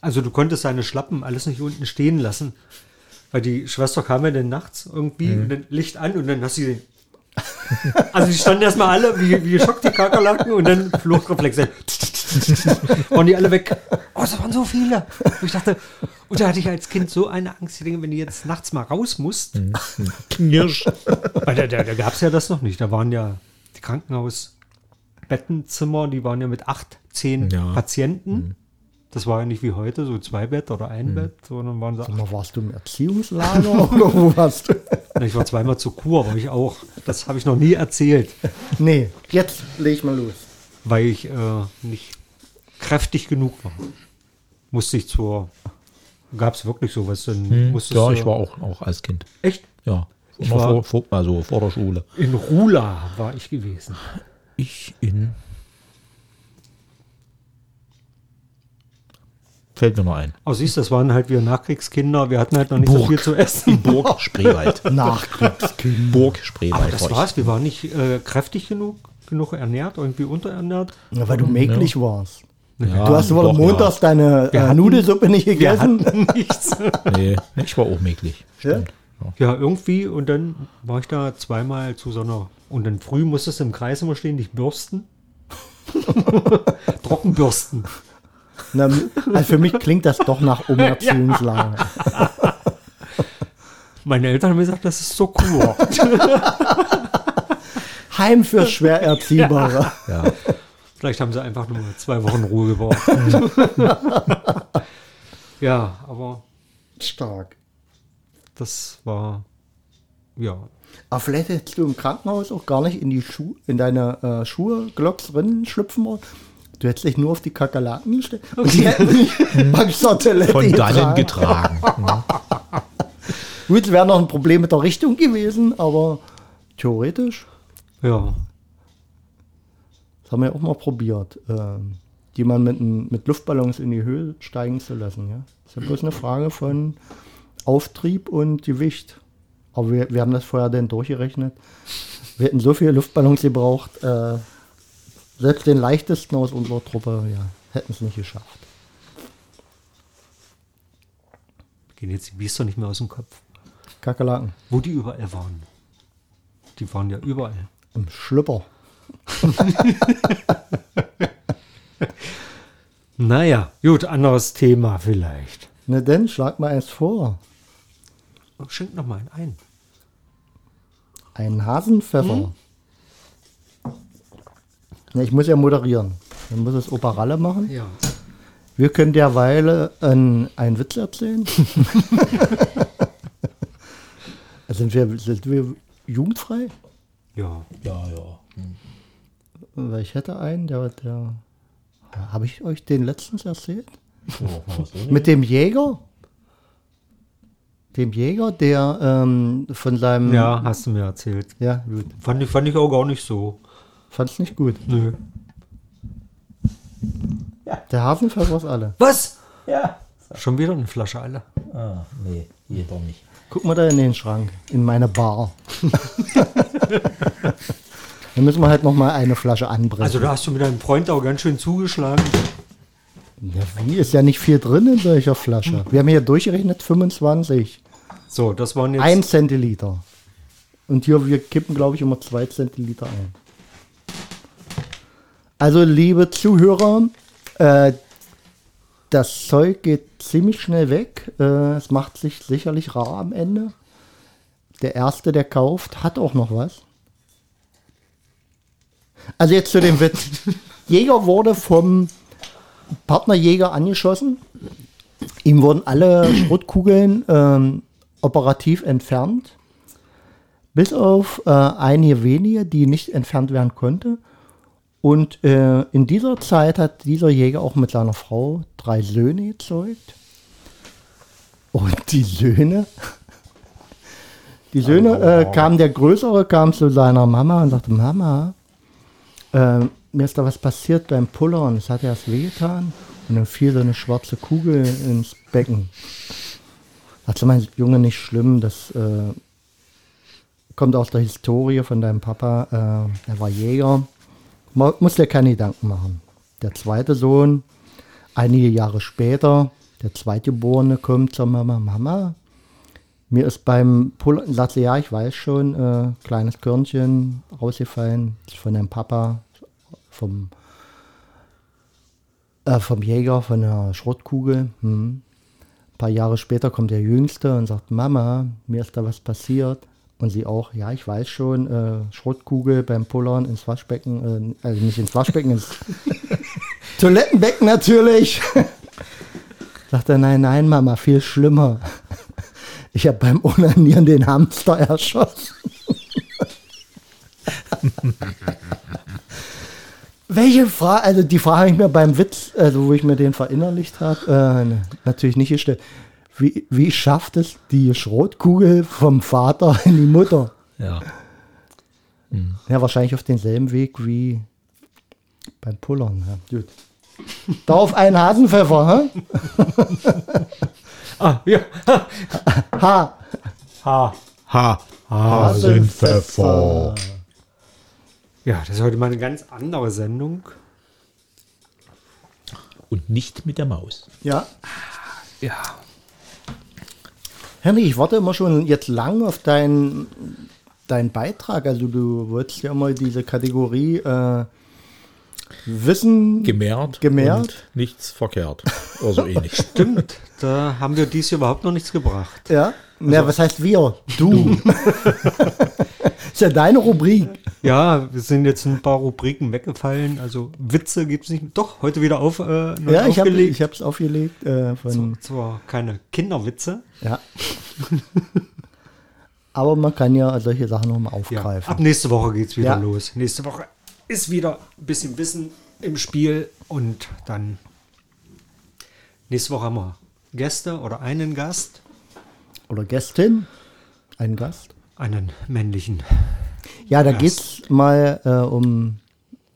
Also du konntest deine Schlappen alles nicht unten stehen lassen. Weil die Schwester kam ja dann nachts irgendwie und dann Licht an und dann hast du sie. Also die standen erstmal alle wie, wie geschockt, die Kakerlaken, und dann Fluchtreflex. [laughs] Waren die alle weg. Oh, das waren so viele. Und ich dachte, und da hatte ich als Kind so eine Angst, ich denke, wenn du jetzt nachts mal raus musst, Knirsch. weil da, da, da gab es ja das noch nicht. Da waren ja die Krankenhausbettenzimmer, die waren ja mit acht, zehn Ja. Patienten. Das war ja nicht wie heute, so zwei Bett oder ein Bett, sondern waren so acht. Mal, warst du im Erziehungslager [laughs] oder wo warst du? Ich war zweimal zur Kur, war ich auch. Das habe ich noch nie erzählt, Nee, jetzt leg ich mal los. weil ich äh, nicht kräftig genug war. Musste ich zur. Gab es wirklich sowas? Dann musstest Ja, ich war auch, auch als Kind. Echt? Ja. Ich Immer war- vor, vor, also vor der Schule. In Rula war ich gewesen. Ich in Fällt mir noch ein. Aber siehst du, das waren halt wir Nachkriegskinder. Wir hatten halt noch nicht so Burg. viel zu essen. Burg Spreewald. [laughs] Nachkriegskind. Burg Spreewald. Aber das war's. Wir waren nicht äh, kräftig genug, genug ernährt, irgendwie unterernährt. Ja, weil du mäglich warst. Ja, Du hast wohl montags deine Wir äh, hatten- Nudelsuppe nicht Wir gegessen. hatten [laughs] nichts. Ja. Nee, ich war auch mäglich. Ja? Ja, irgendwie. Und dann war ich da zweimal zu so einer. Und dann früh musstest du im Kreis immer stehen, dich bürsten. [laughs] Trockenbürsten. Na, also für mich klingt das doch nach [laughs] Umerziehungslager. Meine Eltern haben gesagt, das ist so cool. Heim für schwer Erziehbare. Ja. Vielleicht haben sie einfach nur zwei Wochen Ruhe gebraucht. [laughs] ja, aber Stark. das war. Ja. Aber vielleicht hättest du im Krankenhaus auch gar nicht in die Schuhe, in deine äh, Schuhe, Glocks drin schlüpfen wollen. Du hättest dich nur auf die Kakerlaken gestellt. Und die hätten dich Angst zur Toilette Von dannen getragen. [laughs] Gut, es wäre noch ein Problem mit der Richtung gewesen, aber theoretisch, Ja. Das haben wir auch mal probiert, ähm, jemanden mit, mit Luftballons in die Höhe steigen zu lassen. Ja? Das ist ja bloß eine Frage von Auftrieb und Gewicht. Aber wir, wir haben das vorher dann durchgerechnet. Wir hätten so viele Luftballons gebraucht, äh, selbst den leichtesten aus unserer Truppe ja, hätten es nicht geschafft. Gehen jetzt die Biester nicht mehr aus dem Kopf. Kakerlaken Wo die überall waren. Die waren ja überall. im Schlüpper. [laughs] Naja, gut, anderes Thema vielleicht. Na denn, schlag mal eins vor. Oh, Schenk noch mal einen ein. Ein Hasenpfeffer. Na, ich muss ja moderieren. Dann muss es Operalle machen. Ja. Wir können derweil ein, einen Witz erzählen. [laughs] [laughs] sind, wir, sind wir jugendfrei? Ja. ja, ja. Weil ich hätte einen, der, der habe ich euch den letztens erzählt? Mit dem Jäger? Dem Jäger, der ähm, von seinem. Ja, hast du mir erzählt. Ja, gut. Fand ich, fand ich auch gar nicht so. Fand's nicht gut. Nö. Der Hasenpfeffer ist alle. Was? Ja. Schon wieder eine Flasche alle. Ah, nee, hier doch nicht. Guck mal da in den Schrank, in meine Bar. [laughs] Dann müssen wir halt noch mal eine Flasche anbrechen. Also da hast du mit deinem Freund auch ganz schön zugeschlagen. ja, wie ist ja nicht viel drin in solcher Flasche. Wir haben hier durchgerechnet 25. So, das waren jetzt. Ein Zentiliter. Und hier, wir kippen, glaube ich, immer zwei Zentiliter ein. Also, liebe Zuhörer, äh, das Zeug geht ziemlich schnell weg. Äh, es macht sich sicherlich rar am Ende. Der Erste, der kauft, hat auch noch was. Also jetzt zu dem Witz. Jäger wurde vom Partnerjäger angeschossen. Ihm wurden alle Schrotkugeln ähm, operativ entfernt. Bis auf äh, einige wenige, die nicht entfernt werden konnte. Und äh, in dieser Zeit hat dieser Jäger auch mit seiner Frau drei Söhne gezeugt. Und die Söhne, die Söhne äh, kam, der Größere kam zu seiner Mama und sagte, Mama, äh, mir ist da was passiert beim Pullern, es hat erst wehgetan. Und dann fiel so eine schwarze Kugel ins Becken. Sagt sie, mein Junge, nicht schlimm, das äh, kommt aus der Historie von deinem Papa, äh, er war Jäger. Man muss dir keine Gedanken machen. Der zweite Sohn, einige Jahre später, der Zweitgeborene kommt zur Mama, Mama, mir ist beim Pullern, sagt sie, ja, ich weiß schon, äh, kleines Körnchen rausgefallen, von deinem Papa, vom, äh, vom Jäger, von der Schrottkugel. Hm. Ein paar Jahre später kommt der Jüngste und sagt, Mama, mir ist da was passiert. Und sie auch, ja, ich weiß schon, äh, Schrottkugel beim Pullern ins Waschbecken, äh, also nicht ins Waschbecken, ins [laughs] Toilettenbecken natürlich. [laughs] Sagt er, nein, nein, Mama, viel schlimmer. Ich habe beim Onanieren den Hamster erschossen. [laughs] Welche Frage, also die Frage habe ich mir beim Witz, also wo ich mir den verinnerlicht habe, äh, natürlich nicht gestellt. Wie, wie schafft es die Schrotkugel vom Vater in die Mutter? Ja. Ja, wahrscheinlich auf denselben Weg wie beim Pullern. Ja. Gut. Darauf ein Hasenpfeffer, hä? [laughs] Ah, ja. Ha. Ha. Ha. Hasenpfeffer. Ja, das ist heute mal eine ganz andere Sendung. Und nicht mit der Maus. Ja. Ja. Henry, ich warte immer schon jetzt lang auf deinen deinen Beitrag. Also du wolltest ja immer diese Kategorie äh, Wissen Gemehrt. Gemehrt? Und nichts verkehrt. Oder so ähnlich. [laughs] Stimmt, da haben wir dies überhaupt noch nichts gebracht. Ja. Ja, was heißt wir? Du. [laughs] ist ja deine Rubrik. Ja, es sind jetzt ein paar Rubriken weggefallen. Also Witze gibt es nicht. Doch, heute wieder auf, äh, Ja, ich habe es aufgelegt. Äh, von, zwar, zwar keine Kinderwitze. ja. Aber man kann ja solche Sachen nochmal Ja, aufgreifen. ab nächste Woche geht es wieder Ja. los. Nächste Woche ist wieder ein bisschen Wissen im Spiel und dann nächste Woche haben wir Gäste oder einen Gast, Oder Gästin. Ein Gast. einen männlichen. Ja, da Gast. geht's mal äh, um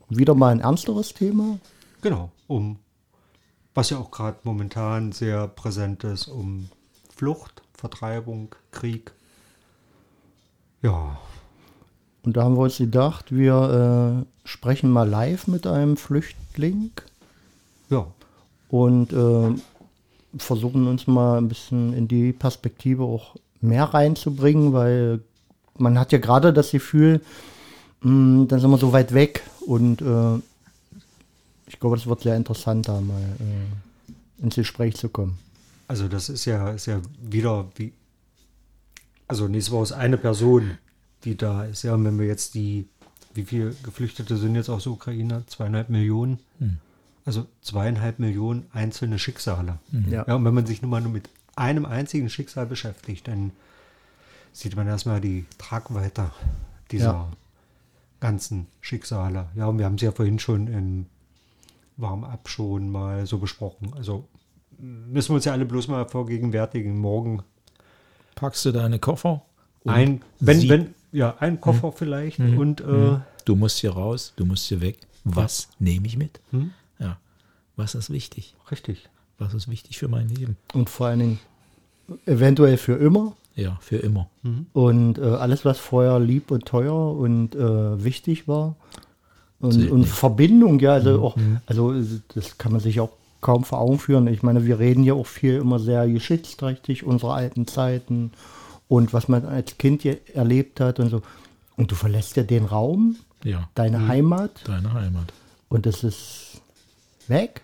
wieder mal ein ernsteres Thema. Genau, um was ja auch gerade momentan sehr präsent ist, um Flucht, Vertreibung, Krieg. Ja, Und da haben wir uns gedacht, wir äh, sprechen mal live mit einem Flüchtling ja, und äh, versuchen uns mal ein bisschen in die Perspektive auch mehr reinzubringen, weil man hat ja gerade das Gefühl, mh, dann sind wir so weit weg und äh, ich glaube, das wird sehr interessant, da mal äh, ins Gespräch zu kommen. also das ist ja, ist ja wieder wie, also nächste Woche ist eine Person, die da ist. Ja, und wenn wir jetzt die, wie viele Geflüchtete sind jetzt aus der Ukraine? Zweieinhalb Millionen. Also zweieinhalb Millionen einzelne Schicksale. Ja. Ja, und wenn man sich nun mal nur mit einem einzigen Schicksal beschäftigt, dann sieht man erstmal die Tragweite dieser Ja. ganzen Schicksale. Ja, und wir haben es ja vorhin schon im Warm-up schon mal so besprochen. Also müssen wir uns ja alle bloß mal vergegenwärtigen. Morgen Packst du deine Koffer? und ein, wenn, sie- wenn, ja, ein Koffer vielleicht und äh, Du musst hier raus, du musst hier weg. Was nehme ich mit? Hm? Was ist wichtig? richtig. Was ist wichtig für mein Leben? Und vor allen Dingen eventuell für immer. Ja, für immer. Und äh, alles, was vorher lieb und teuer und äh, wichtig war. Und, und. Verbindung, ja, also auch, also das kann man sich auch kaum vor Augen führen. Ich meine, wir reden ja auch viel immer sehr geschichtsträchtig, unsere alten Zeiten und was man als Kind erlebt hat und so. Und du verlässt ja den Raum, Ja, deine Heimat, deine Heimat. und es ist weg.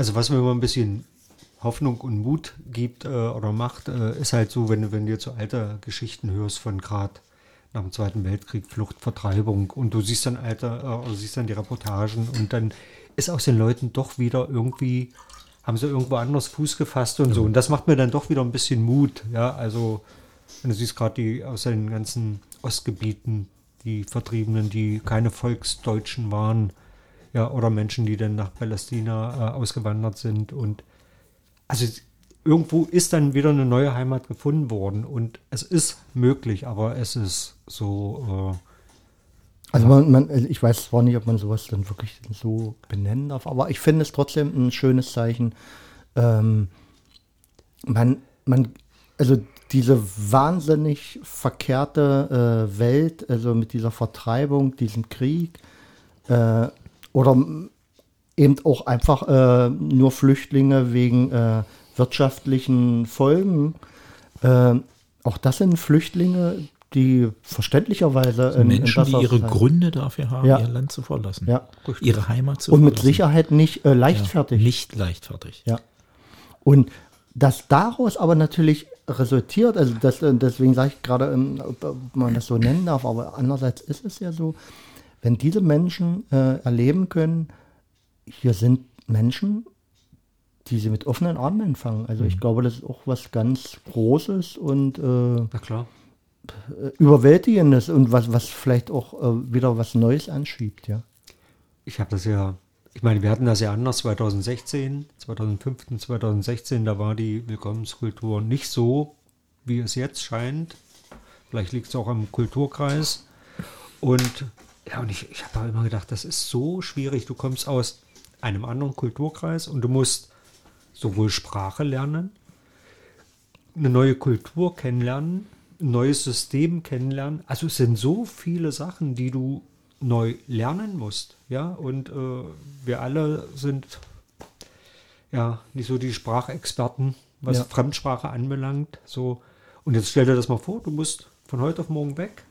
Also was mir immer ein bisschen Hoffnung und Mut gibt äh, oder macht, äh, ist halt so, wenn, du- wenn du jetzt so alte Geschichten hörst von gerade nach dem Zweiten Weltkrieg, Flucht, Vertreibung und du siehst dann alte, äh, oder siehst dann die Reportagen und dann ist aus den Leuten doch wieder irgendwie, haben sie irgendwo anders Fuß gefasst und so. Und das macht mir dann doch wieder ein bisschen Mut. Ja, also wenn du siehst gerade die aus den ganzen Ostgebieten, die Vertriebenen, die keine Volksdeutschen waren, ja, oder Menschen, die dann nach Palästina äh, ausgewandert sind und also irgendwo ist dann wieder eine neue Heimat gefunden worden und es ist möglich, aber es ist so, Also man, man, ich weiß zwar nicht, ob man sowas dann wirklich so benennen darf, aber ich finde es trotzdem ein schönes Zeichen. Ähm, man, man, also diese wahnsinnig verkehrte äh, Welt, also mit dieser Vertreibung, diesem Krieg, äh, oder eben auch einfach äh, nur Flüchtlinge wegen äh, wirtschaftlichen Folgen. Äh, auch das sind Flüchtlinge, die verständlicherweise in, in Menschen, die besseres ihre Land- Gründe dafür haben, Ja. ihr Land zu verlassen. Ja. Ihre Heimat zu und mit verlassen. Sicherheit nicht äh, leichtfertig. Ja, nicht leichtfertig. Ja. Und dass daraus aber natürlich resultiert, also das, äh, deswegen sage ich gerade, ähm, ob, ob man das so nennen darf, aber andererseits ist es ja so, wenn diese Menschen äh, erleben können, hier sind Menschen, die sie mit offenen Armen empfangen. Also ich glaube, das ist auch was ganz Großes und äh, klar. Überwältigendes und was, was vielleicht auch äh, wieder was Neues anschiebt, ja. Ich habe das ja, ich meine, wir hatten das ja anders 2016, 2015, 2016, da war die Willkommenskultur nicht so, wie es jetzt scheint. Vielleicht liegt es auch am Kulturkreis. Und ja, und ich, ich habe immer gedacht, das ist so schwierig. Du kommst aus einem anderen Kulturkreis und du musst sowohl Sprache lernen, eine neue Kultur kennenlernen, ein neues System kennenlernen. Also es sind so viele Sachen, die du neu lernen musst. Ja, und äh, wir alle sind ja nicht so die Sprachexperten, was Ja. Fremdsprache anbelangt. So, und jetzt stell dir das mal vor, du musst von heute auf morgen weg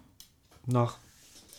nach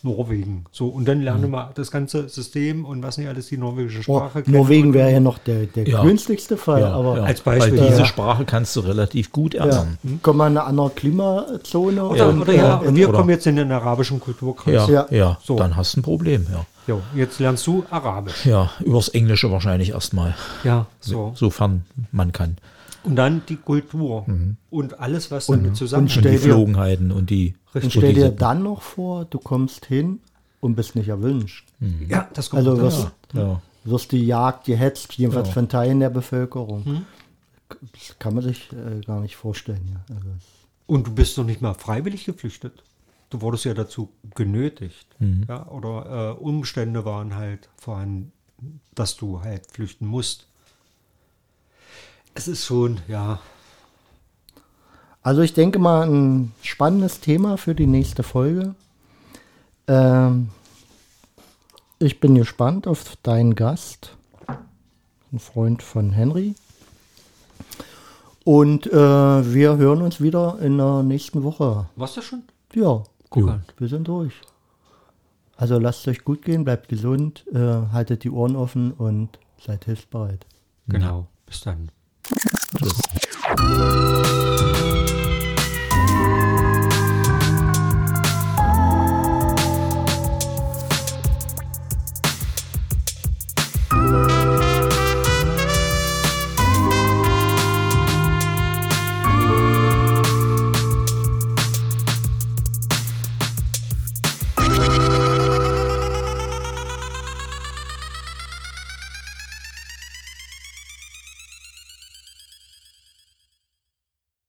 Norwegen. So, und dann lerne Mhm. mal das ganze System und was nicht alles die norwegische Oh, Sprache kennen. Norwegen Und- wäre ja noch der, der Ja. günstigste Fall, aber ja, als Beispiel, Weil diese ja. Sprache kannst du relativ gut ja. erlernen. kommen wir in eine andere Klimazone Oder, und, oder ja, äh, wir oder- kommen jetzt in den arabischen Kulturkreis. Ja, Ja. ja, So. dann hast du ein Problem, ja. Jo, jetzt lernst du Arabisch. Ja, übers Englische wahrscheinlich erstmal, Ja, so. sofern man kann. Und dann die Kultur und alles, was damit und zusammenhängt. Und die Stell dir- Geflogenheiten und die. und stell dir dann noch vor, du kommst hin und bist nicht erwünscht. Ja, das kommt Also noch wirst. Ja. wirst die Jagd, gehetzt, jedenfalls Ja. von Teilen der Bevölkerung. Hm? Das kann man sich äh, gar nicht vorstellen. Ja. Also, Und du bist doch nicht mal freiwillig geflüchtet. Du wurdest ja dazu genötigt. Ja, oder äh, Umstände waren halt vorhanden, dass du halt flüchten musst. Es ist schon, ja, also ich denke mal, ein spannendes Thema für die nächste Folge. Ähm, ich bin gespannt auf deinen Gast, ein Freund von Henry. Und äh, wir hören uns wieder in der nächsten Woche. warst du schon? Ja, Guck an. wir sind durch. Also lasst euch gut gehen, bleibt gesund, äh, haltet die Ohren offen und seid hilfsbereit. Genau. Bis dann. Just...